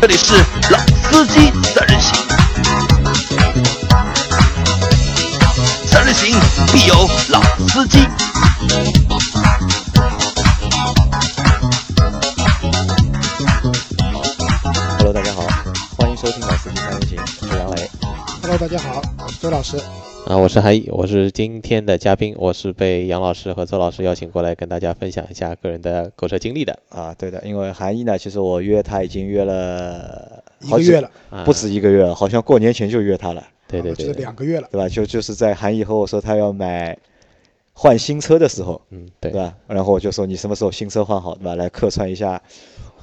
这里是老司机三人行，三人行必有老司机。Hello，大家好，欢迎收听老司机三人行，我是杨雷。Hello，大家好，我是周老师。啊，我是韩毅，我是今天的嘉宾，我是被杨老师和周老师邀请过来跟大家分享一下个人的购车经历的。啊，对的，因为韩毅呢，其实我约他已经约了好几一个月了，啊、不止一个月了，好像过年前就约他了，对对对对，两个月了。对吧？就就是在韩毅和我说他要买换新车的时候，嗯，对对，吧？然后我就说你什么时候新车换好，对吧？来客串一下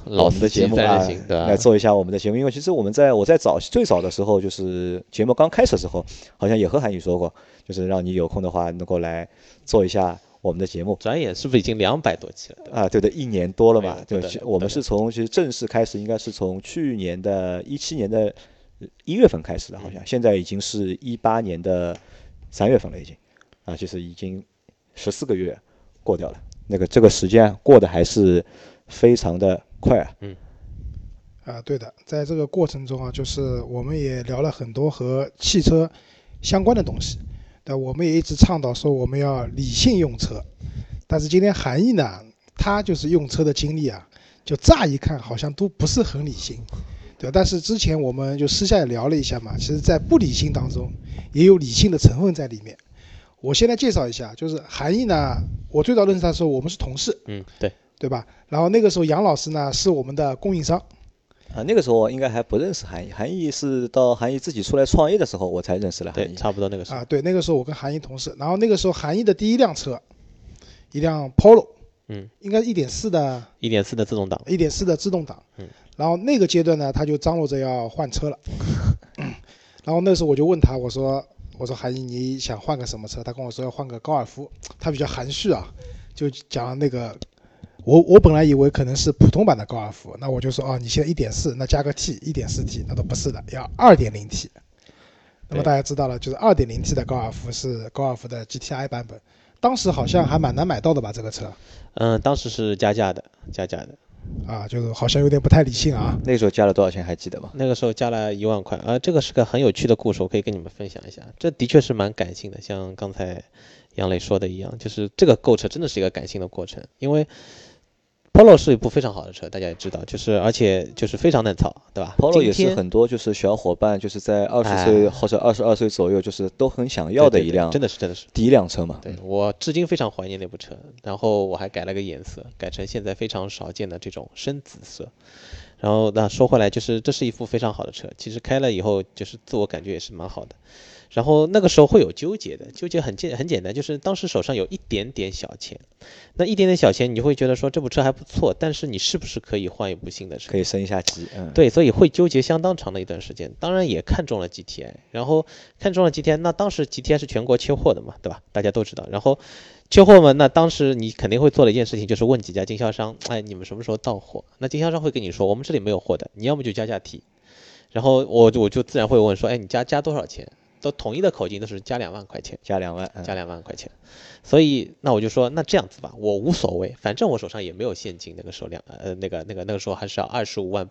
老我们的节目啊？来做一下我们的节目。因为其实我们在我在早最早的时候，就是节目刚开始的时候，好像也和韩宇说过，就是让你有空的话能够来做一下我们的节目。转眼是不是已经两百多期了？啊，对的，一年多了嘛，对我们是从其实正式开始，应该是从去年的一七年的一月份开始的，好嗯像现在已经是一八年的三月份了，已经啊，就是已经十四个月过掉了，那个这个时间过得还是非常的快啊，嗯啊，对的，在这个过程中啊，就是我们也聊了很多和汽车相关的东西。但我们也一直倡导说我们要理性用车，但是今天韩毅呢，他就是用车的经历啊，就乍一看好像都不是很理性，对吧？但是之前我们就私下也聊了一下嘛，其实在不理性当中也有理性的成分在里面。我先来介绍一下，就是韩毅呢，我最早认识他的时候，我们是同事，嗯，对，对吧？然后那个时候杨老师呢是我们的供应商，啊，那个时候我应该还不认识韩毅，韩毅是到韩毅自己出来创业的时候，我才认识了韩。差不多那个时候。啊，对，那个时候我跟韩毅同事，然后那个时候韩毅的第一辆车，一辆 Polo，嗯，应该一点四的，一点四的自动挡，一点四的自动挡，嗯，然后那个阶段呢，他就张罗着要换车了，然后那时候我就问他，我说我说韩毅你想换个什么车？他跟我说要换个高尔夫，他比较含蓄啊，就讲那个。我我本来以为可能是普通版的高尔夫，那我就说哦，你现在一点四，那加个 T，一点四 T，那都不是的，要二点零 T。那么大家知道了，就是二点零 T 的高尔夫是高尔夫的 GTI 版本，当时好像还蛮难买到的吧？这个车嗯，当时是加价的，加价的，啊，就是好像有点不太理性啊。那个时候加了多少钱还记得吗？那个时候加了一万块，啊，这个是个很有趣的故事，我可以跟你们分享一下。这的确是蛮感性的，像刚才杨磊说的一样，就是这个购车真的是一个感性的过程，因为 Polo 是一部非常好的车，大家也知道，就是而且就是非常嫩草，对吧 Polo 也是很多就是小伙伴就是在二十哎岁或者二十二岁左右，就是都很想要的一辆真的是真的是。第一辆车嘛。对我至今非常怀念那部车，然后我还改了个颜色，改成现在非常少见的这种深紫色。然后那说回来，就是这是一副非常好的车，其实开了以后就是自我感觉也是蛮好的。然后那个时候会有纠结的，纠结很简很简单，就是当时手上有一点点小钱，那一点点小钱，你会觉得说这部车还不错，但是你是不是可以换一部新的车？可以升一下级，嗯，对，所以会纠结相当长的一段时间。当然也看中了 GTI，然后看中了 GTI，那当时 GTI 是全国缺货的嘛，对吧？大家都知道。然后缺货嘛，那当时你肯定会做的一件事情就是问几家经销商，哎，你们什么时候到货？那经销商会跟你说，我们这里没有货的，你要么就加价提。然后我我就自然会问说，哎，你加加多少钱？都统一的口径都是加两万块钱。加两万，嗯加两万块钱，所以那我就说，那这样子吧，我无所谓，反正我手上也没有现金，那个时候两呃那个那个那个时候还是要二十五万，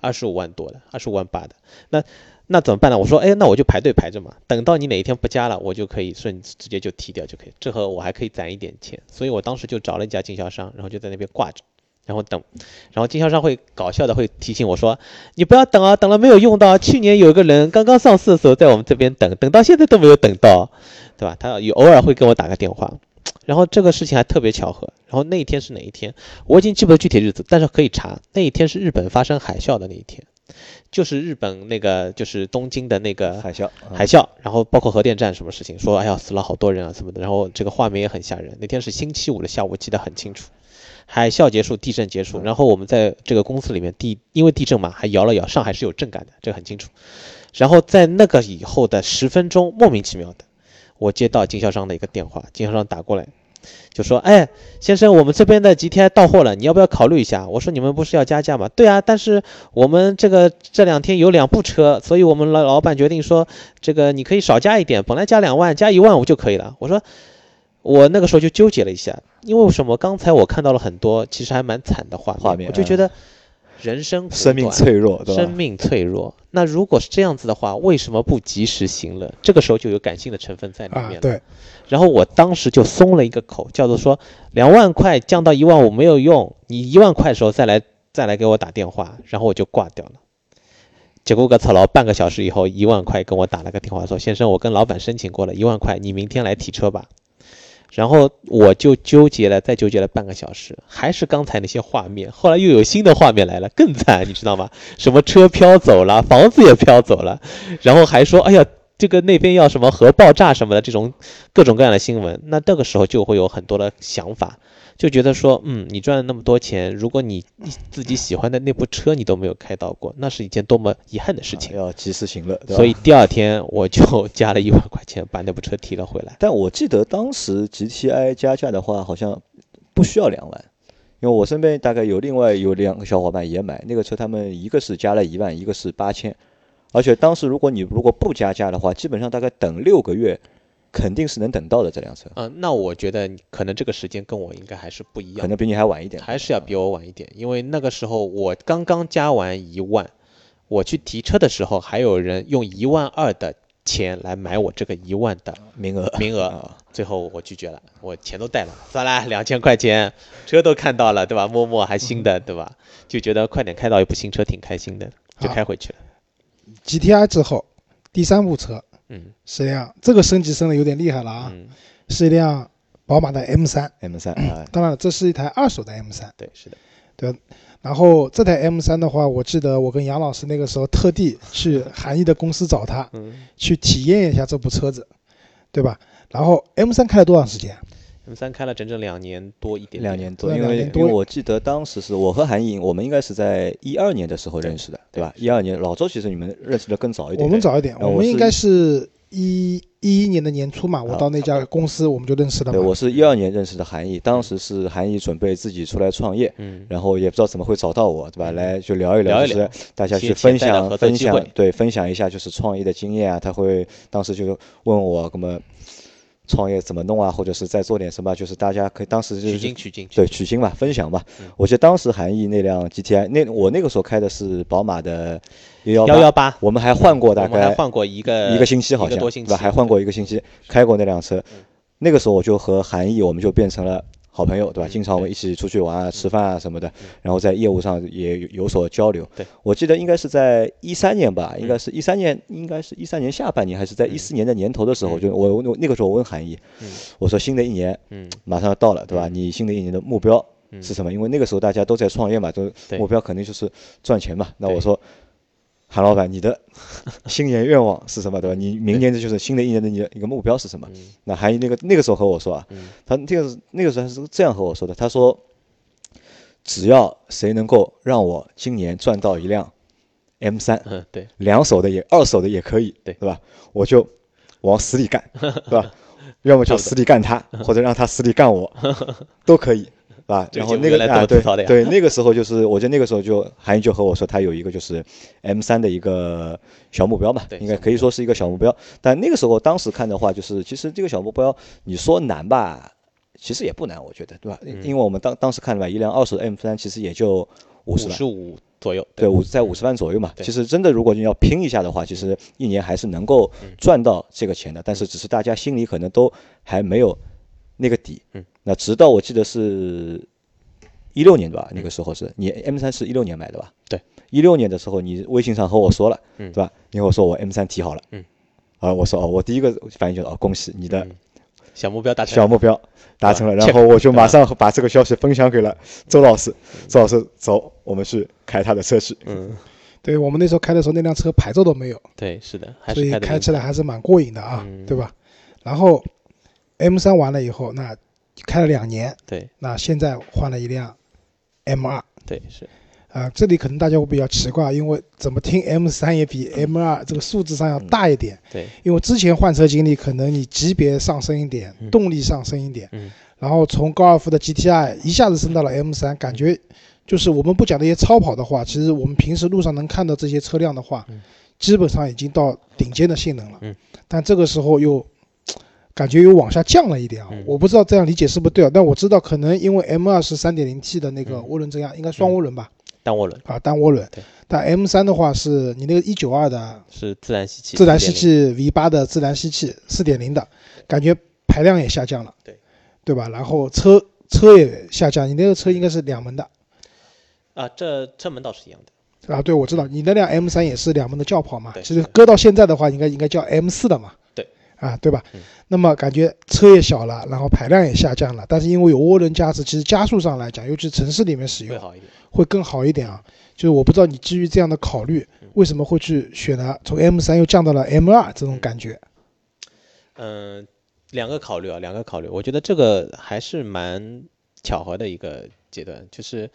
二十五万多的，二十五万八的，那那怎么办呢？我说，哎，那我就排队排着嘛，等到你哪一天不加了，我就可以顺直接就提掉就可以，这和我还可以攒一点钱，所以我当时就找了一家经销商，然后就在那边挂着。然后等，然后经销商会搞笑的会提醒我说：“你不要等啊，等了没有用到。去年有个人刚刚上市的时候在我们这边等，等到现在都没有等到，对吧？他有偶尔会给我打个电话，然后这个事情还特别巧合。然后那一天是哪一天，我已经记不得具体日子，但是可以查。那一天是日本发生海啸的那一天，就是日本那个就是东京的那个海啸，嗯海啸，然后包括核电站什么事情，说哎呀死了好多人啊什么的，然后这个画面也很吓人。那天是星期五的下午，记得很清楚。海啸结束，地震结束，然后我们在这个公司里面地，因为地震嘛，还摇了摇，上海是有震感的，这个很清楚。然后在那个以后的十分钟，莫名其妙的，我接到经销商的一个电话，经销商打过来，就说：“哎，先生，我们这边的 GTI 到货了，你要不要考虑一下？”我说：“你们不是要加价吗？”对啊，但是我们这个这两天有两部车，所以我们老老板决定说，这个你可以少加一点，本来加两万，加一万五就可以了。我说。我那个时候就纠结了一下，因为为什么？刚才我看到了很多其实还蛮惨的画面，画面我就觉得人生生命脆弱，对？生命脆弱。那如果是这样子的话，为什么不及时行乐？这个时候就有感性的成分在里面了。，啊对，然后我当时就松了一个口，叫做说两万块降到一万五没有用，你一万块的时候再来再来给我打电话，然后我就挂掉了。结果个操劳半个小时以后，一万块跟我打了个电话说：“先生，我跟老板申请过了，一万块，你明天来提车吧。”然后我就纠结了，再纠结了半个小时，还是刚才那些画面。后来又有新的画面来了，更惨，你知道吗？什么车飘走了，房子也飘走了，然后还说：“哎呀，这个那边要什么核爆炸什么的，这种各种各样的新闻。”那这个时候就会有很多的想法，就觉得说，嗯，你赚了那么多钱，如果你自己喜欢的那部车你都没有开到过，那是一件多么遗憾的事情。要及时行乐，所以第二天我就 加了一万块钱把那部车提了回来。但我记得当时 GTI 加价的话，好像不需要两万，因为我身边大概有另外有两个小伙伴也买那个车，他们一个是加了一万，一个是八千，而且当时如果你如果不加价的话，基本上大概等六个月，肯定是能等到的这辆车，嗯、那我觉得可能这个时间跟我应该还是不一样，可能比你还晚一点。还是要比我晚一点，因为那个时候我刚刚加完一万，我去提车的时候，还有人用一万二的钱来买我这个一万的名额名额，啊，最后我拒绝了，我钱都带了，算了，两千块钱，车都看到了，对吧？摸摸还新的，对吧？就觉得快点开到一部新车挺开心的，就开回去了。GTI 之后，第三部车嗯是辆这个升级升的有点厉害了啊，嗯，是一辆宝马的 M3。M 三啊，当然了，这是一台二手的 M3。对，是的，对然后这台 M3 的话，我记得我跟杨老师那个时候特地去韩毅的公司找他，嗯去体验一下这部车子，对吧？然后 M3 开了多长时间？，M 三开了整整两年多一点点，两年多，因为因为我记得当时是我和韩颖，我们应该是在一二年的时候认识的，对。吧？一二年，老周其实你们认识的更早一点。我们早一点，我我们应该是一一一年的年初嘛，我到那家公司我们就认识了对，我是一二年认识的韩毅，当时是韩毅准备自己出来创业，嗯。然后也不知道怎么会找到我，对吧？来就聊一聊一聊。就是大家去分享分享对，分享一下就是创业的经验啊。他会当时就问我，那么创业怎么弄啊，或者是再做点什么，就是大家可以当时就是取经取经，对取经嘛，分享嘛嗯。我记得当时韩毅那辆 GTI，那我那个时候开的是宝马的幺幺幺八，我们还换过大概换过一个一个星期好像，多星期对吧？还换过一个星期，开过那辆车。那个时候我就和韩毅，我们就变成了好朋友，对吧？嗯经常我们一起出去玩啊、吃饭啊什么的，然后在业务上也有有所交流。对，我记得应该是在一三年吧，嗯。应该是一三年，应该是一三年下半年，还是在嗯。一四年的年头的时候，嗯。就我我那个时候我问韩毅嗯，我说新的一年嗯。马上要到了，对吧？嗯。你新的一年的目标嗯。是什么？因为那个时候大家都在创业嘛，都目标肯定就是赚钱嘛。那我说，韩老板，你的 新年愿望是什么？对吧？你明年的就是新的一年的你的一个目标是什么？嗯那韩毅那个那个时候和我说啊，嗯他那个那个时候他是这样和我说的，他说，只要谁能够让我今年赚到一辆 M 三，嗯，对，两手的也二手的也可以，对对吧？我就往死里干，对吧？要么就死里干他，或者让他死里干我，都可以，对吧？然后那个啊，对 对，那个时候就是，我记得那个时候就韩毅就和我说，他有一个就是 M 三的一个小目标嘛对，应该可以说是一个小目标。但那个时候当时看的话，就是其实这个小目标，你说难吧，其实也不难，我觉得，对吧？嗯因为我们当当时看的吧，一辆二手的 M 三其实也就五十万左右，对，五在五十万左右嘛。其实真的，如果你要拼一下的话，其实一年还是能够嗯赚到这个钱的。但是只是大家心里可能都还没有那个底。嗯。那直到我记得是一六年对吧？那个时候是你 M 三是一六年买的吧？对。一六年的时候，你微信上和我说了，嗯对吧？你和我说我 M 三提好了。嗯。啊，我说哦，我第一个反应就是哦，恭喜你的嗯小目标达成了，小目标达成了，然后我就马上把这个消息分享给了周老师。周老师，走，我们去开他的车去。嗯，对我们那时候开的时候，那辆车牌照都没有，对，是的，还所以是开起来还是蛮过瘾的啊，嗯对吧？然后 M 三完了以后，那开了两年，对。那现在换了一辆 M 二。对是，啊，这里可能大家会比较奇怪，因为怎么听 M 三也比 M 二这个数字上要大一点，对，因为之前换车经历可能你级别上升一点，嗯。动力上升一点，嗯。然后从高尔夫的 GTI 一下子升到了 M 三感觉就是我们不讲那些超跑的话，其实我们平时路上能看到这些车辆的话，嗯。基本上已经到顶尖的性能了。嗯。但这个时候又感觉又往下降了一点啊，嗯我不知道这样理解是不是对啊？但我知道可能因为 M 二是 3.0T 的那个嗯涡轮增压，应该双涡轮吧？单涡轮啊，单涡轮。但 M 三的话是你那个一九二的是自然吸气，自然吸气 V 8的自然吸气四点零的，感觉排量也下降了，对对吧？然后车车也下降，你那个车应该是两门的啊，这车门倒是一样的。啊，对，我知道你那辆 M 3也是两门的轿跑嘛，对其实搁到现在的话，应该应该叫 M 4的嘛，对，啊，对吧？嗯那么感觉车也小了，然后排量也下降了，但是因为有涡轮加持，其实加速上来讲，尤其城市里面使用会更好一点啊。就是我不知道你基于这样的考虑，为什么会去选择从 M 3又降到了 M 2这种感觉？嗯，两个考虑啊，两个考虑。我觉得这个还是蛮巧合的一个阶段。就是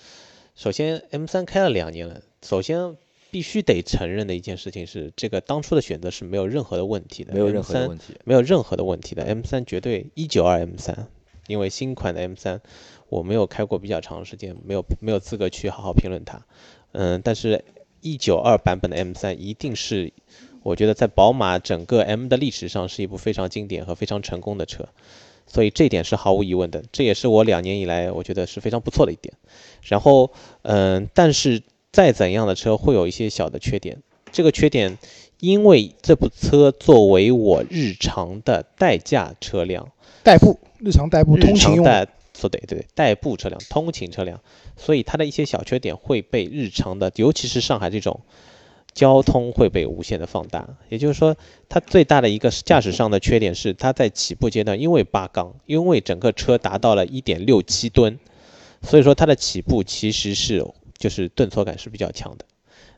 首先 M 3开了两年了，首先必须得承认的一件事情是，这个当初的选择是没有任何的问题的，没有任何的 M3 问题。没有任何的问题的。M 三绝对一九二 M 三因为新款的 M 三我没有开过比较长时间，没有没有资格去好好评论它。嗯，但是一九二版本的 M 三一定是，我觉得在宝马整个 M 的历史上是一部非常经典和非常成功的车，所以这点是毫无疑问的。这也是我两年以来我觉得是非常不错的一点。然后，嗯，但是再怎样的车会有一些小的缺点，这个缺点因为这部车作为我日常的代驾车辆，代步，日常代步，通勤用。对对对，代步车辆、通勤车辆，所以它的一些小缺点会被日常的，尤其是上海这种交通会被无限的放大。也就是说，它最大的一个驾驶上的缺点是，它在起步阶段，因为八缸，因为整个车达到了一点六七吨，所以说它的起步其实是就是顿挫感是比较强的。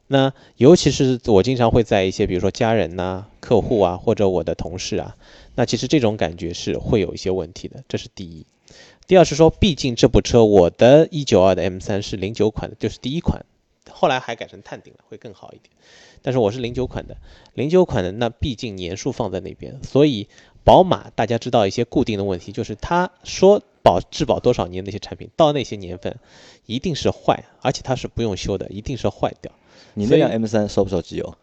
那尤其是我经常会在一些比如说家人呐、客户啊，或者我的同事啊，那其实这种感觉是会有一些问题的，这是第一。第二是说，毕竟这部车我的一九二的 M 三是零九款的，就是第一款，后来还改成碳顶了，会更好一点。但是我是零九款的，零九款的那毕竟年数放在那边，所以宝马大家知道一些固定的问题，就是他说保质保多少年那些产品，到那些年份一定是坏，而且它是不用修的，一定是坏掉。你那辆 M 3烧不烧机油？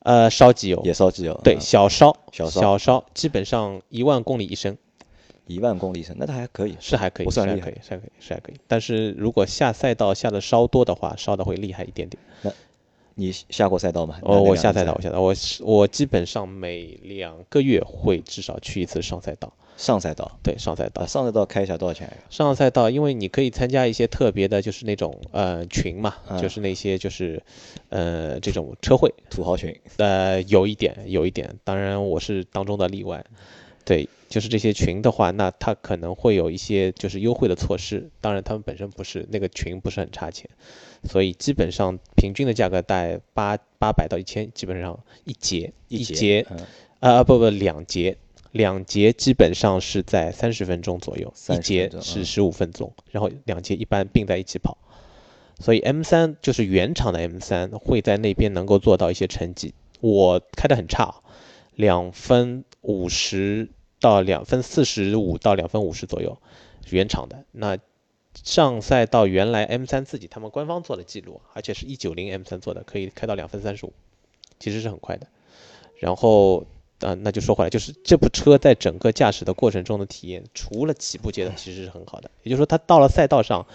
呃，烧机油，也烧机油。对，嗯小烧，小烧小烧，基本上一万公里一升。一万公里升，那它还可以，是还可以，不算厉害是还可以，是还可以，是还可以。但是如果下赛道下的稍多的话，烧的会厉害一点点。你下过赛道吗？哦，我下赛道，我下赛道，我是我基本上每两个月会至少去一次上赛道。上赛道对，上赛道啊，，上赛道开一下多少钱呀？上赛道，因为你可以参加一些特别的，就是那种呃群嘛，嗯就是那些就是呃这种车会，土豪群，呃，有一点，有一点，当然我是当中的例外。对，就是这些群的话，那它可能会有一些就是优惠的措施，当然他们本身不是那个群不是很差钱，所以基本上平均的价格在八八百到一千，基本上一节一节啊，嗯啊不不两节，两节基本上是在三十分钟左右，一节是十五分钟，然后两节一般并在一起跑。所以 M 三就是原厂的 M 三会在那边能够做到一些成绩。我开的很差，两分五十到两分四十五到两分五十左右，原厂的。那上赛道原来 M 3自己他们官方做的记录，而且是一九零 M 3做的，可以开到两分三十五，其实是很快的。然后啊、那就说回来，就是这部车在整个驾驶的过程中的体验，除了起步阶段其实是很好的。也就是说，它到了赛道上，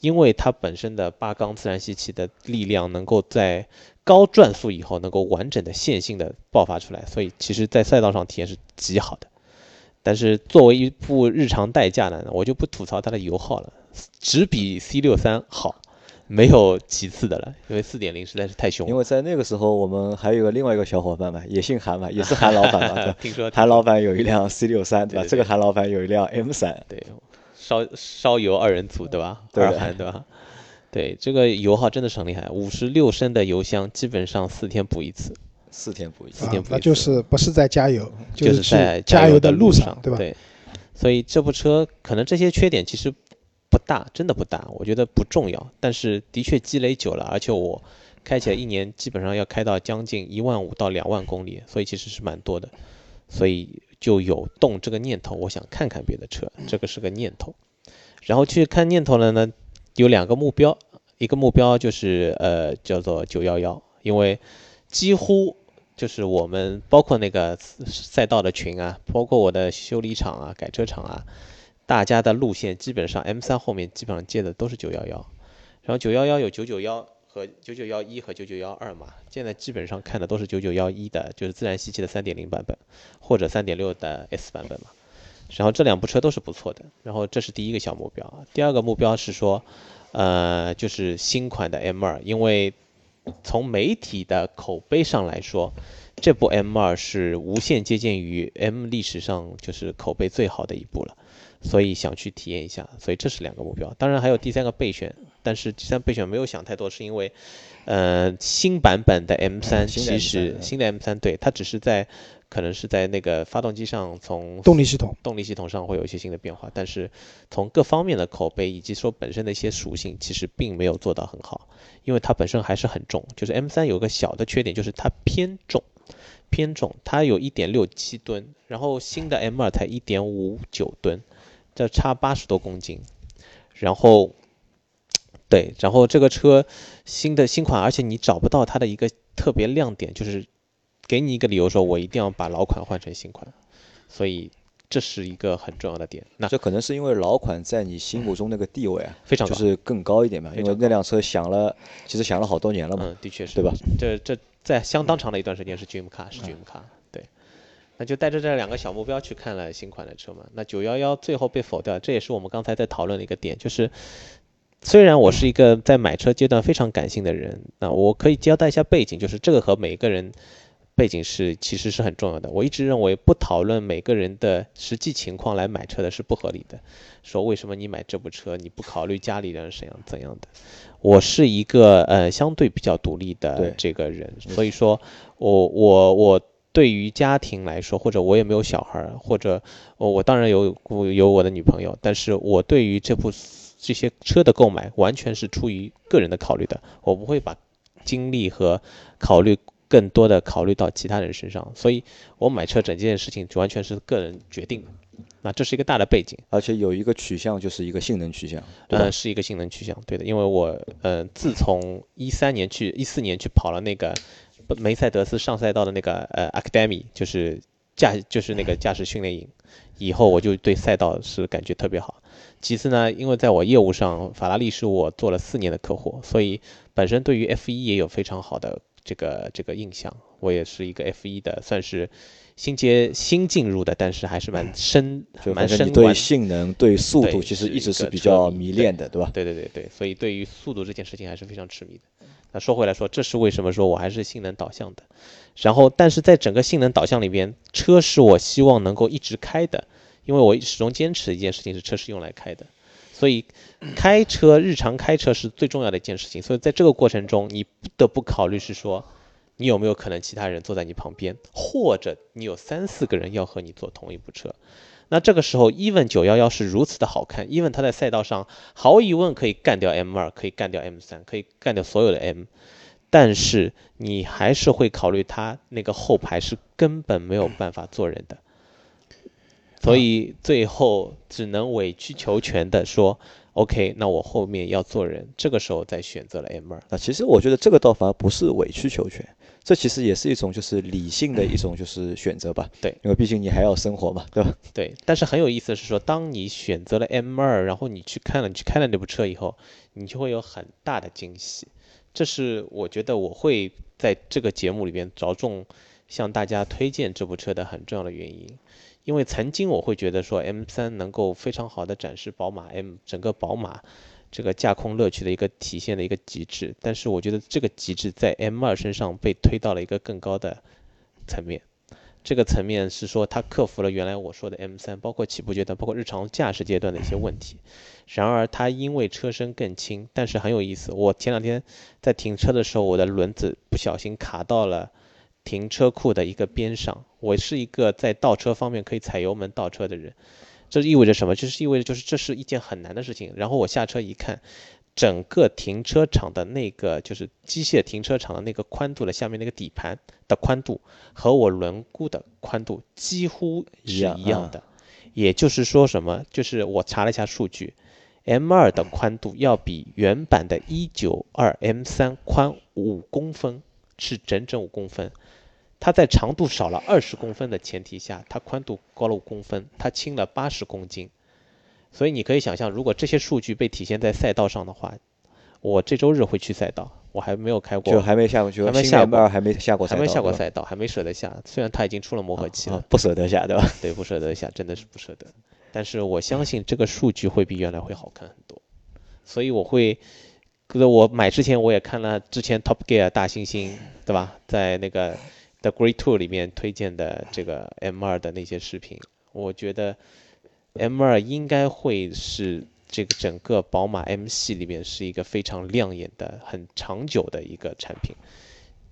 因为它本身的八缸自然吸气的力量能够在高转速以后能够完整的线性的爆发出来，所以其实在赛道上体验是极好的。但是作为一部日常代驾呢，我就不吐槽它的油耗了，只比 C 六三好，没有其次的了，因为四点零实在是太凶了。因为在那个时候，我们还有个另外一个小伙伴嘛，也姓韩嘛，也是韩老板嘛，听说韩老板有一辆 C 六三，对吧？这个韩老板有一辆 M 三对，烧烧油二人组对吧？对二韩对吧？对，这个油耗真的是很厉害，五十六升的油箱，基本上四天补一次，四天补一次四。天补一次那就是不是在加油，就是在加油的路上，对吧？对，所以这部车可能这些缺点其实不大，真的不大，我觉得不重要，但是的确积累久了，而且我开起来一年基本上要开到将近一万五到两万公里，所以其实是蛮多的，所以就有动这个念头，我想看看别的车，这个是个念头。然后去看念头了呢，有两个目标，一个目标就是呃叫做九幺幺，因为几乎就是我们包括那个赛道的群啊，包括我的修理厂啊、改车厂啊，大家的路线基本上 M 3后面基本上接的都是九幺幺，然后九幺幺有九九幺和九九幺一和九九幺二嘛，现在基本上看的都是九九幺一的，就是自然吸气的三点零版本，或者三点六的 S 版本嘛。然后这两部车都是不错的。然后这是第一个小目标，第二个目标是说，呃，就是新款的 M 二，因为从媒体的口碑上来说，这部 M 二是无限接近于 M 历史上就是口碑最好的一部了，所以想去体验一下。所以这是两个目标，当然还有第三个备选。但是第三备选没有想太多，是因为，呃，新版本的 M 三其实新的 M 三对它只是在可能是在那个发动机上从动力系统动力系统上会有一些新的变化，但是从各方面的口碑以及说本身的一些属性，其实并没有做到很好，因为它本身还是很重。就是 M3 有个小的缺点，就是它偏重，偏重，它有一点六七吨，然后新的 M2 才一点五九吨，这差八十多公斤，然后。对，然后这个车新的新款，而且你找不到它的一个特别亮点，就是给你一个理由说，我一定要把老款换成新款，所以这是一个很重要的点。那这可能是因为老款在你心目中那个地位啊，非常就是更高一点嘛，因为那辆车想了，其实想了好多年了嘛。嗯，的确是，对吧？这这在相当长的一段时间是 dream car，是 dream car。对，那就带着这两个小目标去看了新款的车嘛。那九幺幺最后被否掉，这也是我们刚才在讨论的一个点，就是。虽然我是一个在买车阶段非常感性的人，那我可以交代一下背景，就是这个和每个人背景是其实是很重要的。我一直认为不讨论每个人的实际情况来买车的是不合理的。说为什么你买这部车你不考虑家里人怎样怎样的？我是一个呃相对比较独立的这个人，所以说我我我对于家庭来说，或者我也没有小孩，或者我我当然有有我的女朋友，但是我对于这部。这些车的购买完全是出于个人的考虑的，我不会把精力和考虑更多的考虑到其他人身上，所以我买车整件事情完全是个人决定的。那这是一个大的背景，而且有一个取向就是一个性能取向，呃，是一个性能取向，对的，因为我呃自从一三年去一四年去跑了那个梅赛德斯上赛道的那个呃 Academy，就是驾就是那个驾驶训练营以后，我就对赛道是感觉特别好。其次呢，因为在我业务上，法拉利是我做了四年的客户，所以本身对于 F 一也有非常好的这个这个印象。我也是一个 F 一的，算是新接新进入的，但是还是蛮深 蛮深。对性能、对速度，其实一直是比较迷恋的，对吧？对对对对，所以对于速度这件事情还是非常痴迷的。那说回来说，这是为什么说我还是性能导向的。然后，但是在整个性能导向里边，车是我希望能够一直开的。因为我始终坚持一件事情是车是用来开的，所以开车日常开车是最重要的一件事情。所以在这个过程中，你不得不考虑是说，你有没有可能其他人坐在你旁边，或者你有三四个人要和你坐同一部车。那这个时候，even 九幺幺是如此的好看，even 它在赛道上毫无疑问可以干掉 M 二，可以干掉 M 三，可以干掉所有的 M，但是你还是会考虑它那个后排是根本没有办法坐人的。所以最后只能委曲求全的说，OK，那我后面要做人，这个时候再选择了 M 二。那其实我觉得这个倒反而不是委曲求全，这其实也是一种就是理性的一种就是选择吧。对，因为毕竟你还要生活嘛，对吧？对。但是很有意思的是说，当你选择了 M 二，然后你去看了，你去开了那部车以后，你就会有很大的惊喜。这是我觉得我会在这个节目里边着重向大家推荐这部车的很重要的原因。因为曾经我会觉得说 M3 能够非常好的展示宝马 M 整个宝马这个驾控乐趣的一个体现的一个极致，但是我觉得这个极致在 M2 身上被推到了一个更高的层面。这个层面是说它克服了原来我说的 M3，包括起步阶段，包括日常驾驶阶段的一些问题。然而它因为车身更轻，但是很有意思。我前两天在停车的时候，我的轮子不小心卡到了。停车库的一个边上，我是一个在倒车方面可以踩油门倒车的人，这意味着什么？就是意味着就是这是一件很难的事情。然后我下车一看，整个停车场的那个就是机械停车场的那个宽度的下面那个底盘的宽度和我轮毂的宽度几乎是一样的。也就是说什么？就是我查了一下数据，M2 的宽度要比原版的192 M3 宽五公分，是整整五公分。它在长度少了二十公分的前提下，它宽度高了五公分，它轻了八十公斤。所以你可以想象，如果这些数据被体现在赛道上的话，我这周日会去赛道。我还没有开过，就还没下过，去还没下过还没下过赛道，还没下过赛道，还没舍得下。虽然它已经出了磨合期了，啊不舍得下，对吧？对，不舍得下，真的是不舍得。但是我相信这个数据会比原来会好看很多，所以我会，可是我买之前我也看了之前 Top Gear 大猩猩，对吧？在那个 The Great Two 里面推荐的这个 M 2的那些视频，我觉得 M 2应该会是这个整个宝马 M 系里面是一个非常亮眼的、很长久的一个产品。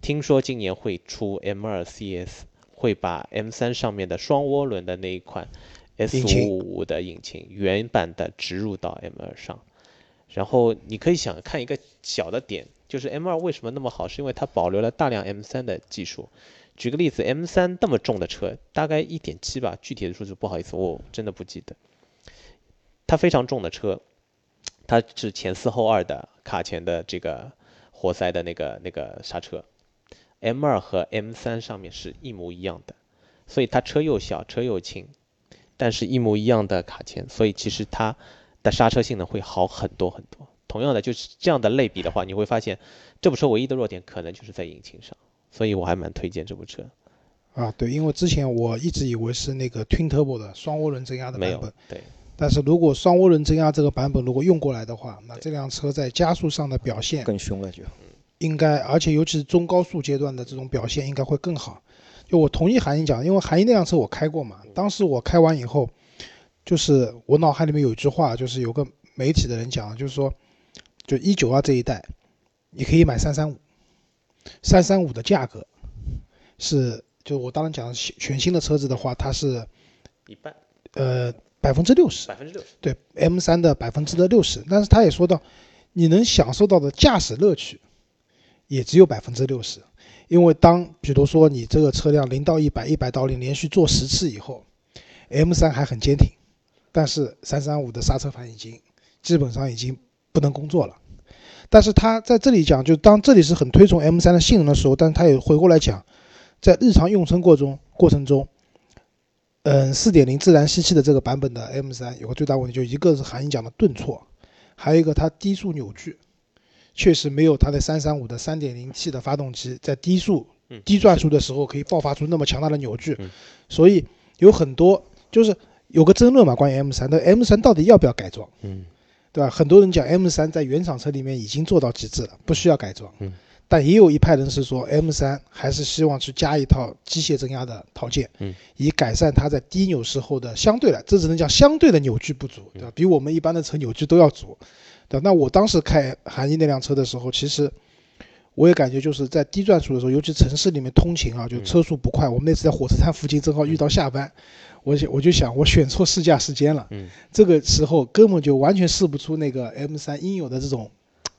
听说今年会出 M 2 CS，会把 M 3上面的双涡轮的那一款 S 引擎五五的引擎原版的植入到 M 2上。然后你可以想看一个小的点，就是 M 2为什么那么好，是因为它保留了大量 M 3的技术。举个例子，M 3那么重的车，大概一点七吧，具体的数字不好意思，我真的不记得。它非常重的车，它是前四后二的卡钳的这个活塞的那个那个刹车，M 2和 M 3上面是一模一样的，所以它车又小，车又轻，但是一模一样的卡钳，所以其实它的刹车性能会好很多很多。同样的，就是这样的类比的话，你会发现这部车唯一的弱点可能就是在引擎上，所以我还蛮推荐这部车。啊，对，因为之前我一直以为是那个 Twin Turbo 的双涡轮增压的版本，对，但是如果双涡轮增压这个版本如果用过来的话，那这辆车在加速上的表现更凶了就。应该，而且尤其是中高速阶段的这种表现应该会更好。就我同意韩英讲，因为韩英那辆车我开过嘛，当时我开完以后，就是我脑海里面有一句话，就是有个媒体的人讲，就是说，就一九二这一代，你可以买三三五，三三五的价格是，就我当然讲全新的车子的话，它是一半呃百分之六十，百分之六十，对 M 三的百分之的六十，但是他也说到，你能享受到的驾驶乐趣，也只有百分之六十，因为当比如说你这个车辆零到一百，一百到零连续做十次以后，M 三还很坚挺，但是三三五的刹车盘已经基本上已经不能工作了。但是他在这里讲，就当这里是很推崇 M 3的性能的时候，但是他也回过来讲，在日常用车过中过程中，嗯，四点零自然吸气的这个版本的 M 3有个最大问题，就一个是韩英讲的顿挫，还有一个它低速扭矩，确实没有它的三三五的三点零 T 的发动机在低速嗯，低转速的时候可以爆发出那么强大的扭矩嗯，所以有很多就是有个争论嘛，关于 M 3那 M 3到底要不要改装？嗯，对吧？很多人讲 M 三在原厂车里面已经做到极致了，不需要改装。嗯，但也有一派人是说 M 三还是希望去加一套机械增压的套件，嗯，以改善它在低扭时候的相对来，这只能讲相对的扭矩不足，对吧？比我们一般的车扭矩都要足，对吧？那我当时开韩一那辆车的时候，其实我也感觉就是在低转速的时候，尤其城市里面通勤啊，就车速不快。我们那次在火车站附近正好遇到下班，我想我就想我选错试驾时间了，嗯，这个时候根本就完全试不出那个 M 三应有的这种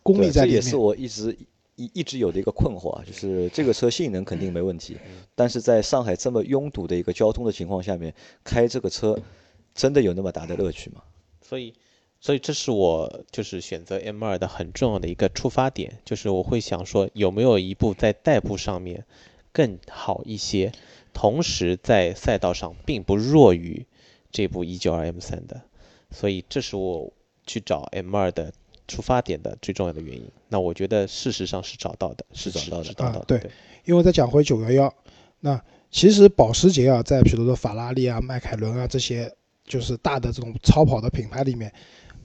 功力，在里面。这也是我一直一一直有的一个困惑啊，就是这个车性能肯定没问题，嗯但是在上海这么拥堵的一个交通的情况下面，开这个车真的有那么大的乐趣吗？所以，所以这是我就是选择 M 二的很重要的一个出发点，就是我会想说有没有一部在代步上面更好一些，同时在赛道上并不弱于这部192 M 3的，所以这是我去找 M 2的出发点的最重要的原因。那我觉得事实上是找到的，是找到的是找到的，啊对对，因为再讲回九幺幺，那其实保时捷啊，在比如说法拉利啊、迈凯伦啊这些就是大的这种超跑的品牌里面，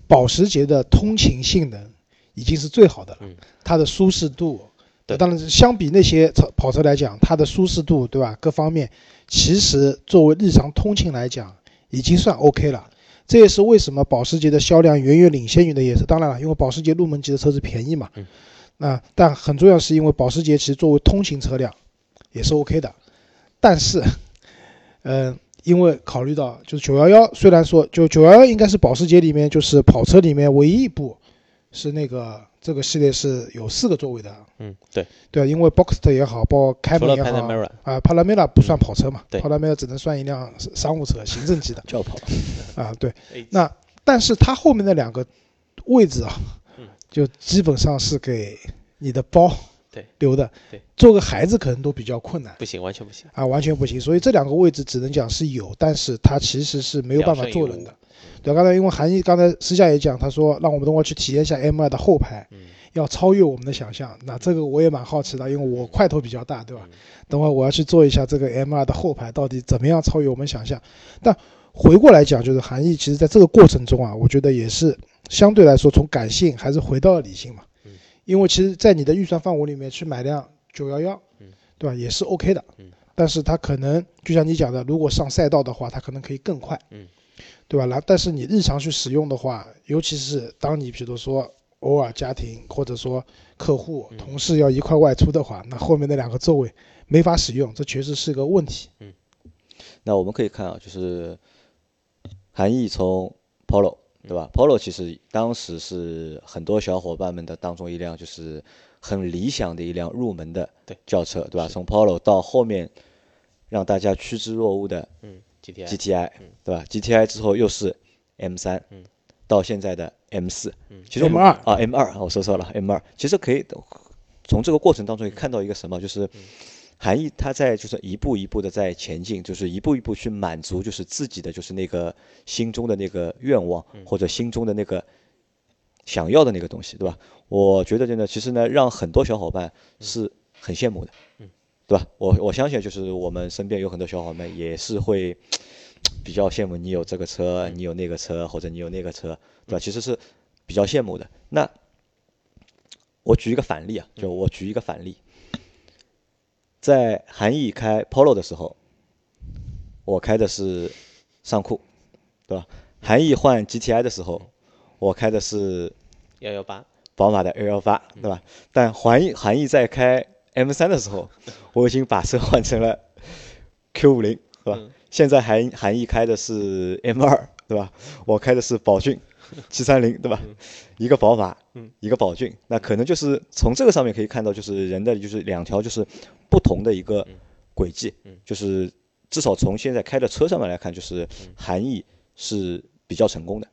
保时捷的通勤性能已经是最好的了，嗯它的舒适度。对当然是相比那些车跑车来讲，它的舒适度，对吧？各方面其实作为日常通勤来讲，已经算 OK 了。这也是为什么保时捷的销量远远领先于的，也是当然了，因为保时捷入门级的车子便宜嘛。嗯那但很重要是因为保时捷其实作为通勤车辆也是 OK 的，但是，嗯、因为考虑到就是九幺幺，虽然说就九幺幺应该是保时捷里面就是跑车里面唯一一部是那个这个系列是有四个座位的，嗯，对，对，因为 Boxster 也好，包括凯除了美也好啊，帕拉梅拉不算跑车嘛，对。帕拉梅拉只能算一辆商务车、行政级的。轿跑，啊，对。哎那但是它后面的两个位置啊嗯，就基本上是给你的包对。留的对，做个孩子可能都比较困难。不行，完全不行。啊，完全不行。所以这两个位置只能讲是有，但是它其实是没有办法坐人的。对，刚才因为韩毅刚才私下也讲，他说让我们等会去体验一下 M2 的后排，嗯要超越我们的想象。那这个我也蛮好奇的，因为我块头比较大，对吧？嗯等会我要去做一下这个 M2 的后排到底怎么样超越我们想象。但回过来讲，就是韩毅其实在这个过程中啊，我觉得也是相对来说从感性还是回到了理性嘛。嗯因为其实，在你的预算范围里面去买辆911，嗯对吧，也是 OK 的。嗯但是它可能就像你讲的，如果上赛道的话，它可能可以更快。嗯对吧？然后但是你日常去使用的话，尤其是当你比如说偶尔家庭或者说客户、嗯同事要一块外出的话，那后面那两个座位没法使用，这确实是个问题。嗯那我们可以看啊，就是韩毅从 Polo 对吧？Polo 其实当时是很多小伙伴们的当中一辆就是很理想的一辆入门的对轿车，对吧？从 Polo 到后面让大家趋之若鹜的嗯，GTI GTI，嗯。对吧？GTI 之后又是 M 三嗯，到现在的 M 四嗯，其实 M 二。啊 M 二，我说错了 M 二，其实可以从这个过程当中也看到一个什么，就是嗯。韩毅他在就是一步一步的在前进，就是一步一步去满足就是自己的就是那个心中的那个愿望嗯。或者心中的那个想要的那个东西，对吧？我觉得真的其实呢，让很多小伙伴是很羡慕的，嗯对吧？我我相信就是我们身边有很多小伙伴们也是会比较羡慕你有这个车，嗯你有那个车，或者你有那个车，对吧？其实是比较羡慕的。那我举一个反例啊，就我举一个反例，在韩毅开 Polo 的时候，我开的是尚酷，对吧？韩毅换 GTI 的时候，我开的是幺幺八，宝马的幺幺八，对吧？但韩毅韩毅在开 M 三的时候，我已经把车换成了 Q 五零，是吧？嗯现在韩韩毅开的是 M 二，对吧？我开的是宝骏 七三零，对吧？一个宝马，嗯一个宝骏，那可能就是从这个上面可以看到，就是人的就是两条就是不同的一个轨迹嗯，就是至少从现在开的车上面来看，就是嗯韩毅是比较成功的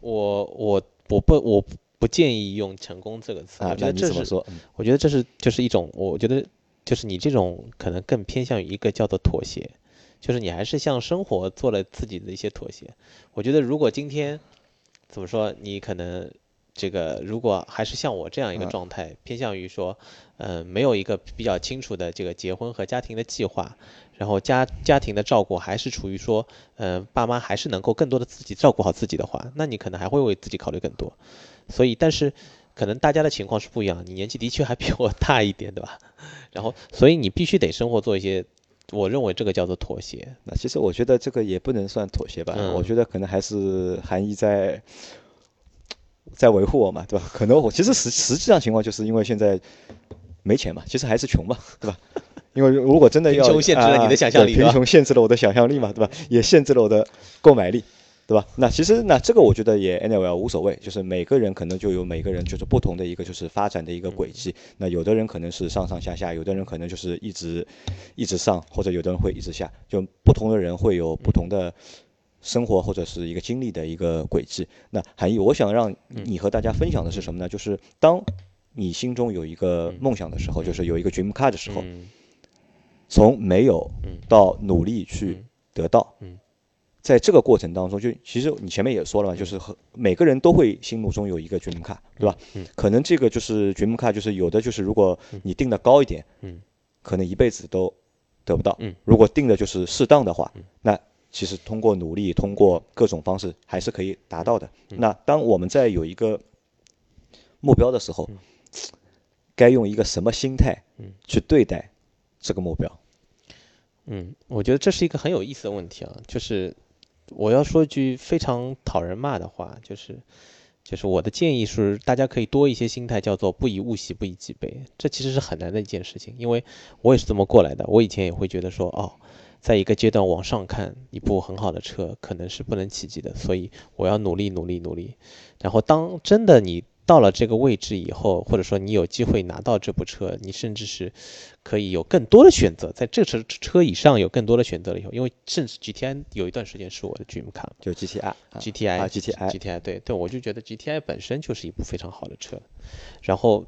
我我我不我不建议用成功这个词，啊我。觉那得这是说？嗯我觉得这是就是一种，我觉得就是你这种可能更偏向于一个叫做妥协，就是你还是向生活做了自己的一些妥协。我觉得如果今天怎么说，你可能这个如果还是像我这样一个嗯状态，偏向于说，嗯、没有一个比较清楚的这个结婚和家庭的计划，然后家家庭的照顾还是处于说，嗯、爸妈还是能够更多的自己照顾好自己的话，那你可能还会为自己考虑更多。所以，但是可能大家的情况是不一样，你年纪的确还比我大一点，对吧？然后，所以你必须得生活做一些，我认为这个叫做妥协。那其实我觉得这个也不能算妥协吧，嗯我觉得可能还是含义在在维护我嘛，对吧？可能我其实实实际上情况就是因为现在没钱嘛，其实还是穷嘛，对吧？因为如果真的要贫穷限制了你的想象力贫穷限制了我的想象力嘛，对吧？也限制了我的购买力，对吧？那其实那这个我觉得也 anyway 无所谓，就是每个人可能就有每个人就是不同的一个就是发展的一个轨迹。那有的人可能是上上下下，有的人可能就是一直一直上，或者有的人会一直下，就不同的人会有不同的生活或者是一个经历的一个轨迹。那韩毅，我想让你和大家分享的是什么呢？就是当你心中有一个梦想的时候，就是有一个 dream car 的时候，嗯从没有嗯到努力去嗯得到，嗯在这个过程当中，就其实你前面也说了嘛，就是和每个人都会心目中有一个 dream car，对吧？嗯。可能这个就是 dream car，就是有的就是如果你定的高一点，嗯。可能一辈子都得不到。嗯。如果定的就是适当的话，那其实通过努力，通过各种方式还是可以达到的。嗯。那当我们在有一个目标的时候，嗯。该用一个什么心态嗯。去对待这个目标？嗯，我觉得这是一个很有意思的问题啊，就是我要说句非常讨人骂的话，就是就是我的建议是，大家可以多一些心态，叫做不以物喜，不以己悲。这其实是很难的一件事情，因为我也是这么过来的。我以前也会觉得说，哦，在一个阶段往上看，一部很好的车可能是不能企及的，所以我要努力努力努力。然后当真的你到了这个位置以后，或者说你有机会拿到这部车，你甚至是可以有更多的选择，在这车车以上有更多的选择了以后，因为甚至 GTI 有一段时间是我的 dream car。就 GTI 啊 GTI 啊 GTI GTI 对对，我就觉得 GTI 本身就是一部非常好的车，然后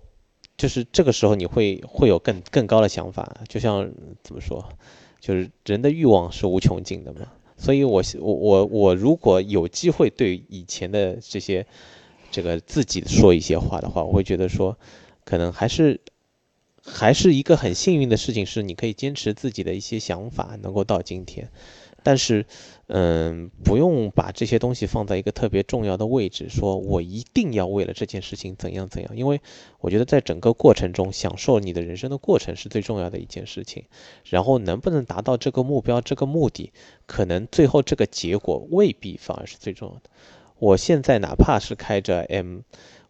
就是这个时候你会会有更更高的想法，就像怎么说，就是人的欲望是无穷尽的嘛。所以我我我我如果有机会对以前的这些这个自己说一些话的话，我会觉得说，可能还是还是一个很幸运的事情，是你可以坚持自己的一些想法，能够到今天。但是，嗯，不用把这些东西放在一个特别重要的位置，说我一定要为了这件事情怎样怎样，因为我觉得在整个过程中，享受你的人生的过程是最重要的一件事情。然后能不能达到这个目标、这个目的，可能最后这个结果未必反而是最重要的。我现在哪怕是开着 M，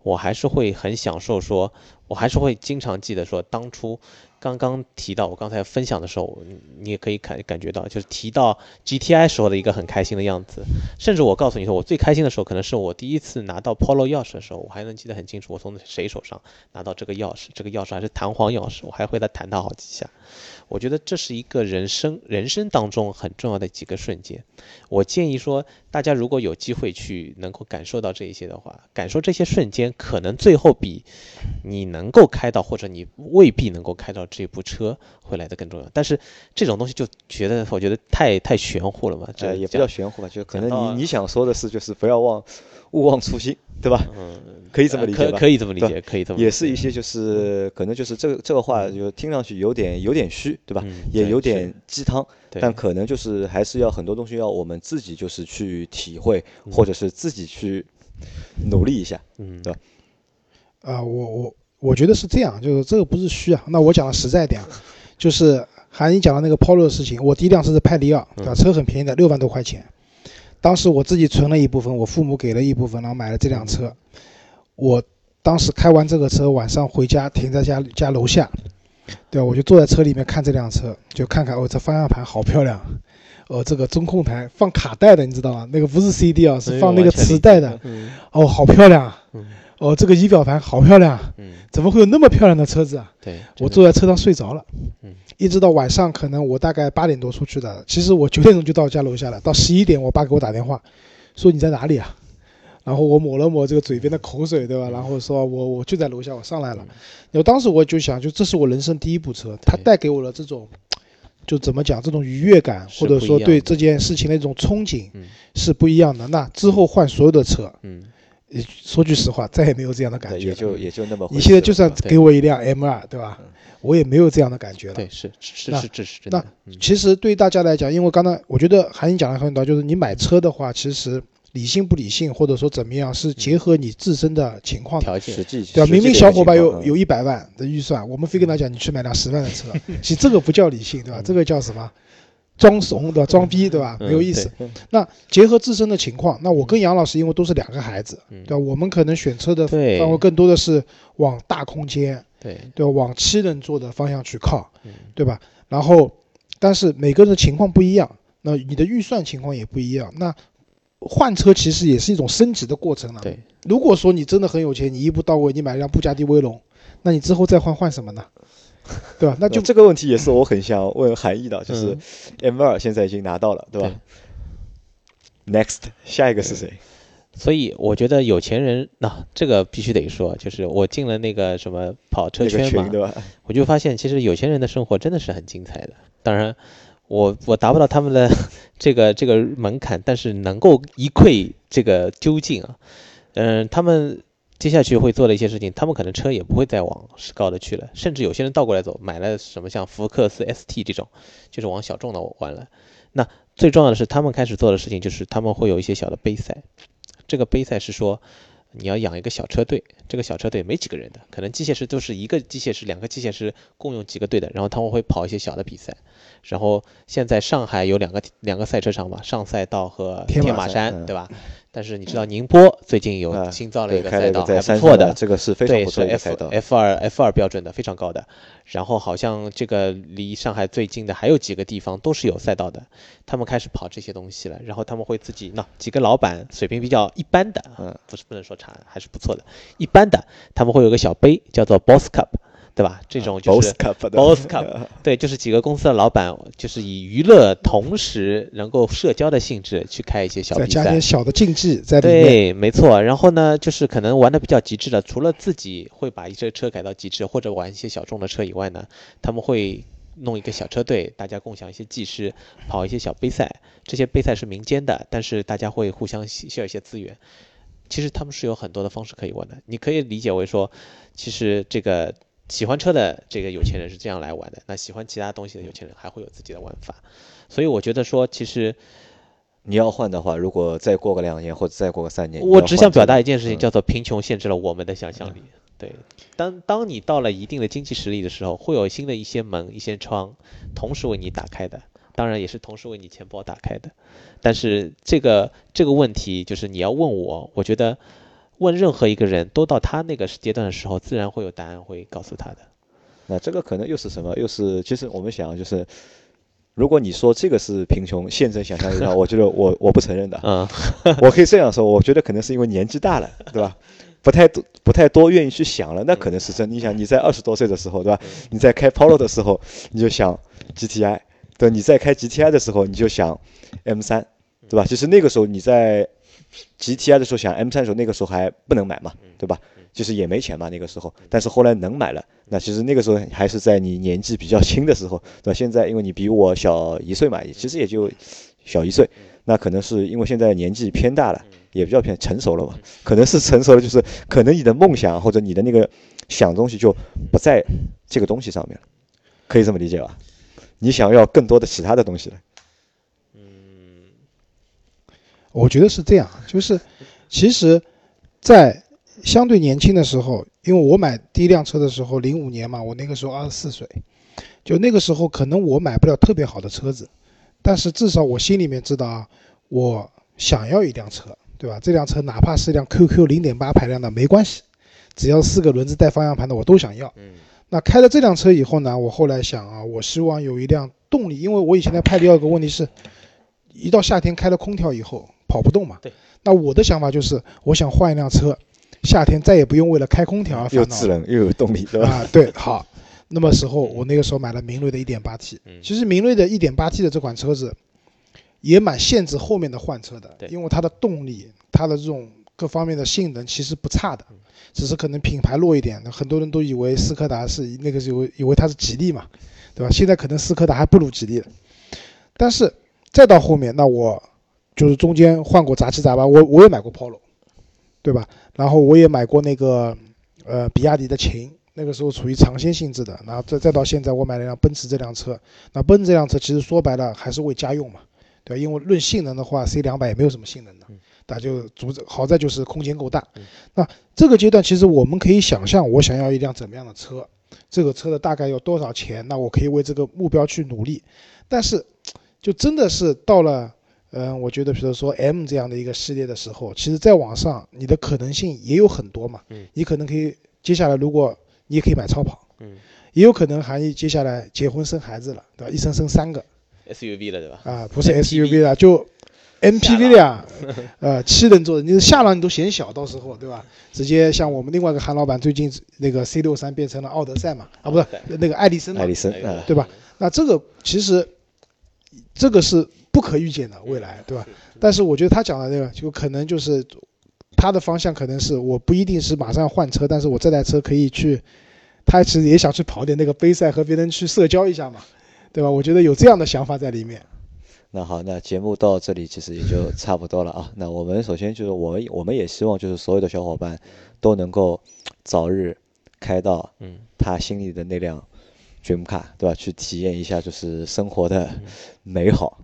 我还是会很享受，说我还是会经常记得说当初。刚刚提到我刚才分享的时候，你也可以感感觉到，就是提到 GTI 时候的一个很开心的样子。甚至我告诉你说，我最开心的时候，可能是我第一次拿到 Polo 钥匙的时候，我还能记得很清楚，我从谁手上拿到这个钥匙，这个钥匙还是弹簧钥匙，我还会再弹它好几下。我觉得这是一个人生人生当中很重要的几个瞬间。我建议说，大家如果有机会去能够感受到这一些的话，感受这些瞬间，可能最后比你能够开到或者你未必能够开到这部车会来的更重要。但是这种东西就觉得我觉得太太玄乎了嘛，这也不叫玄乎吧，就可能你你想说的是就是不要忘勿忘初心。对吧？嗯，可以这么理解吧？可以这么理解，可以这么也是一些就是可能就是这个这个话就听上去有点有点虚，对吧？也有点鸡汤，但可能就是还是要很多东西要我们自己就是去体会，或者是自己去努力一下，嗯，对吧？啊，我我我觉得是这样，就是这个不是虚啊。那我讲的实在点，就是韩你讲的那个 Polo 的事情，我第一辆车是派利奥，对吧？车很便宜的，六万多块钱。当时我自己存了一部分，我父母给了一部分，然后买了这辆车。我当时开完这个车，晚上回家停在家家楼下，对我就坐在车里面看这辆车，就看看哦，这方向盘好漂亮，哦，这个中控台放卡带的，你知道吗？那个不是 CD 啊，是放那个磁带的，哦，好漂亮。啊。哦，这个仪表盘好漂亮，嗯，怎么会有那么漂亮的车子啊？对，我坐在车上睡着了，嗯，一直到晚上，可能我大概八点多出去的，其实我九点钟就到家楼下了。到十一点，我爸给我打电话，说你在哪里啊？然后我抹了抹这个嘴边的口水，对吧？然后说我我就在楼下，我上来了。我当时我就想，就这是我人生第一部车，它带给我了这种，就怎么讲，这种愉悦感，或者说对这件事情的一种憧憬，是不一样的。那之后换所有的车，嗯。说句实话，再也没有这样的感觉。也就也就那么。你现在就算给我一辆 M 二，对吧？我也没有这样的感觉了。对，是是是是是。那其实对大家来讲，因为刚才我觉得韩英讲的很多，就是你买车的话，其实理性不理性，或者说怎么样，是结合你自身的情况条件。实际对吧？明明小伙伴有有一百万的预算，我们非跟他讲，你去买辆十万的车，其实这个不叫理性，对吧？这个叫什么？装怂对吧？装逼对吧？没有意思。那结合自身的情况，那我跟杨老师因为都是两个孩子，对吧？我们可能选车的范围更多的是往大空间，对对，往七人座的方向去靠，对吧？然后，但是每个人的情况不一样，那你的预算情况也不一样。那换车其实也是一种升级的过程了。对，如果说你真的很有钱，你一步到位，你买一辆布加迪威龙，那你之后再换换什么呢？对吧？那就这个问题也是我很想问韩毅的，就是 M 二现在已经拿到了，对吧？Next，下一个是谁？所以我觉得有钱人，那这个必须得说，就是我进了那个什么跑车圈嘛，对吧？我就发现其实有钱人的生活真的是很精彩的。当然，我我达不到他们的这个这个门槛，但是能够一窥这个究竟啊。嗯，他们。接下去会做的一些事情，他们可能车也不会再往高的去了，甚至有些人倒过来走，买了什么像福克斯 ST 这种，就是往小众的玩了。那最重要的是，他们开始做的事情就是他们会有一些小的杯赛，这个杯赛是说你要养一个小车队，这个小车队没几个人的，可能机械师都是一个机械师、两个机械师共用几个队的，然后他们会跑一些小的比赛。然后现在上海有两个两个赛车场吧，上赛道和天马山，对吧？但是你知道宁波最近有新造了一个赛道，还不错的，这个是非常不错的赛道，F 二 F 二标准的，非常高的。然后好像这个离上海最近的还有几个地方都是有赛道的，他们开始跑这些东西了。然后他们会自己那几个老板水平比较一般的，嗯，不是不能说差，还是不错的，一般的他们会有个小杯叫做 Boss Cup。对吧？这种就是 Boss Cup 的 Boss Cup，对，就是几个公司的老板，就是以娱乐同时能够社交的性质去开一些小比赛再加点。小的竞技在里面。对，没错。然后呢，就是可能玩的比较极致的，除了自己会把一些车改到极致，或者玩一些小众的车以外呢，他们会弄一个小车队，大家共享一些技师，跑一些小杯赛。这些杯赛是民间的，但是大家会互相 share 一些资源。其实他们是有很多的方式可以玩的，你可以理解为说，其实这个喜欢车的这个有钱人是这样来玩的，那喜欢其他东西的有钱人还会有自己的玩法。所以我觉得说，其实你要换的话，如果再过个两年或者再过个三年，我只想表达一件事情，嗯叫做贫穷限制了我们的想象力。对，当当你到了一定的经济实力的时候，会有新的一些门、一些窗，同时为你打开的，当然也是同时为你钱包打开的。但是这个这个问题，就是你要问我，我觉得问任何一个人都到他那个阶段的时候，自然会有答案会告诉他的。那这个可能又是什么？又是其实我们想就是，如果你说这个是贫穷限制想象力的话，我觉得我我不承认的。嗯，我可以这样说，我觉得可能是因为年纪大了，对吧？不太多不太多愿意去想了，那可能是真。你想你在二十多岁的时候，对吧？你在开 Polo 的时候，你就想 GTI，对，你在开 GTI 的时候，你就想 M 三，对吧？其实那个时候你在 GTI 的时候想 M 三的时候，那个时候还不能买嘛，对吧？就是也没钱嘛那个时候，但是后来能买了。那其实那个时候还是在你年纪比较轻的时候，对吧？现在因为你比我小一岁嘛，其实也就小一岁，那可能是因为现在年纪偏大了，也比较偏成熟了嘛，可能是成熟了，就是可能你的梦想或者你的那个想东西就不在这个东西上面了，可以这么理解吧？你想要更多的其他的东西了。我觉得是这样，就是其实，在相对年轻的时候，因为我买第一辆车的时候，零五年嘛，我那个时候二十四岁，就那个时候可能我买不了特别好的车子，但是至少我心里面知道啊，我想要一辆车，对吧？这辆车哪怕是一辆 QQ 零点八排量的没关系，只要四个轮子带方向盘的我都想要。嗯那开了这辆车以后呢，我后来想啊，我希望有一辆动力，因为我以前在派迪奥有个问题是，一到夏天开了空调以后跑不动嘛。对。那我的想法就是，我想换一辆车，夏天再也不用为了开空调而烦恼又。智能又有动力，对吧？啊，对，好。那么时候我那个时候买了明锐的 1.8T，嗯其实明锐的 1.8T 的这款车子也蛮限制后面的换车的对，因为它的动力、它的这种各方面的性能其实不差的，只是可能品牌弱一点。那很多人都以为斯柯达是那个是以为以为它是吉利嘛，对吧？现在可能斯柯达还不如吉利了。但是再到后面，那我就是中间换过杂七杂八，我我也买过 Polo，对吧？然后我也买过那个呃比亚迪的秦，那个时候处于尝鲜性质的。然后再再到现在，我买了辆奔驰这辆车。那奔驰这辆车其实说白了还是为家用嘛，对吧？因为论性能的话，C 两百也没有什么性能的，那就主好在就是空间够大。那这个阶段其实我们可以想象，我想要一辆怎么样的车，这个车的大概要多少钱，那我可以为这个目标去努力。但是就真的是到了。嗯，我觉得比如说 M 这样的一个系列的时候，其实在网上你的可能性也有很多嘛。嗯，你可能可以接下来，如果你也可以买超跑，嗯也有可能还接下来结婚生孩子了，对吧？一生生三个，SUV 了对吧？啊，不是 SUV 了，就 MPV 了，呃，七人座的，你的下浪你都嫌小，到时候对吧？直接像我们另外一个韩老板最近那个 C 六三变成了奥德赛嘛，啊，不是那个爱丽森嘛爱，丽森对吧？那这个其实这个是不可预见的未来，对吧？但是我觉得他讲的那个，就可能就是他的方向可能是我不一定是马上换车，但是我这台车可以去，他其实也想去跑点那个杯赛和别人去社交一下嘛，对吧？我觉得有这样的想法在里面。那好，那节目到这里其实也就差不多了啊。那我们首先就是我们我们也希望就是所有的小伙伴都能够早日开到嗯他心里的那辆 dream car，对吧？去体验一下就是生活的美好。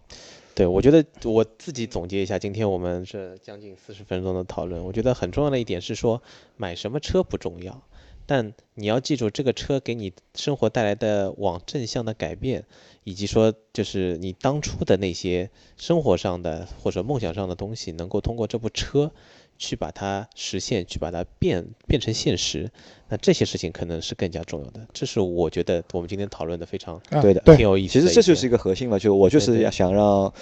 对，我觉得我自己总结一下，今天我们这将近四十分钟的讨论，我觉得很重要的一点是说，买什么车不重要，但你要记住这个车给你生活带来的往正向的改变，以及说就是你当初的那些生活上的或者梦想上的东西，能够通过这部车去把它实现，去把它变变成现实。那这些事情可能是更加重要的。这是我觉得我们今天讨论的非常啊对的挺有意思其。实这就是一个核心嘛，就我就是要想让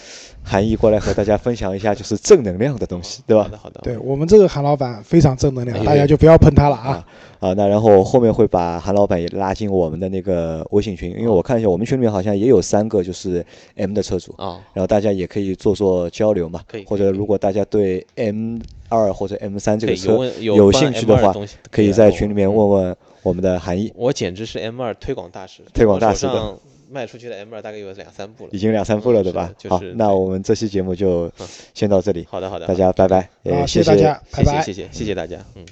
韩毅过来和大家分享一下，就是正能量的东西，对吧好？的好的，对我们这个韩老板非常正能量，哎大家就不要喷他了啊。啊，那然后后面会把韩老板也拉进我们的那个微信群，因为我看一下我们群里面好像也有三个就是 M 的车主，啊，然后大家也可以做做交流嘛可以，或者如果大家对 M 二或者 M 三这个车有兴趣的话，可以在群里面嗯问问我们的韩毅，我简直是 M 二推广大使，推广大使的卖出去的 M 二大概有两三部了已。经两三部了，对吧就是，那我们这期节目就嗯先到这里，好的好的，大家拜拜，也，谢谢大家，拜拜谢谢谢。谢谢谢谢大家，嗯。